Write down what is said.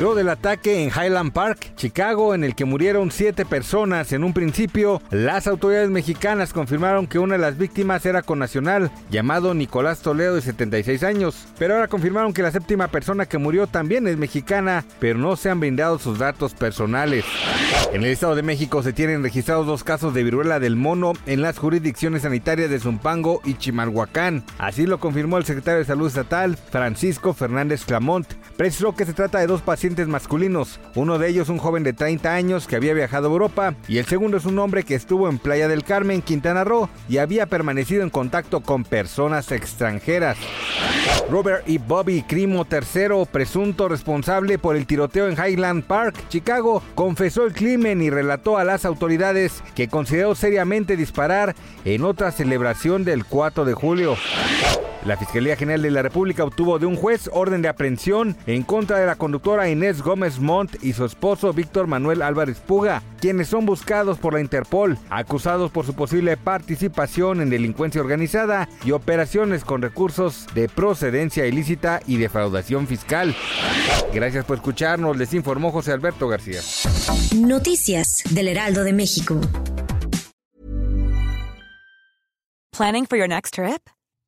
Luego del ataque en Highland Park, Chicago, en el que murieron siete personas en un principio, las autoridades mexicanas confirmaron que una de las víctimas era connacional, llamado Nicolás Toledo de 76 años. Pero ahora confirmaron que la séptima persona que murió también es mexicana, pero no se han brindado sus datos personales. En el Estado de México se tienen registrados dos casos de viruela del mono en las jurisdicciones sanitarias de Zumpango y Chimalhuacán. Así lo confirmó el secretario de Salud Estatal, Francisco Fernández Clamont. Precisó que se trata de dos pacientes masculinos. Uno de ellos un joven de 30 años que había viajado a Europa y el segundo es un hombre que estuvo en Playa del Carmen, Quintana Roo y había permanecido en contacto con personas extranjeras. Robert y Bobby Crimo III, presunto responsable por el tiroteo en Highland Park, Chicago, confesó el crimen y relató a las autoridades que consideró seriamente disparar en otra celebración del 4 de julio. La Fiscalía General de la República obtuvo de un juez orden de aprehensión en contra de la conductora Inés Gómez Montt y su esposo Víctor Manuel Álvarez Puga, quienes son buscados por la Interpol, acusados por su posible participación en delincuencia organizada y operaciones con recursos de procedencia ilícita y defraudación fiscal. Gracias por escucharnos, les informó José Alberto García. Noticias del Heraldo de México. Planning for your next trip?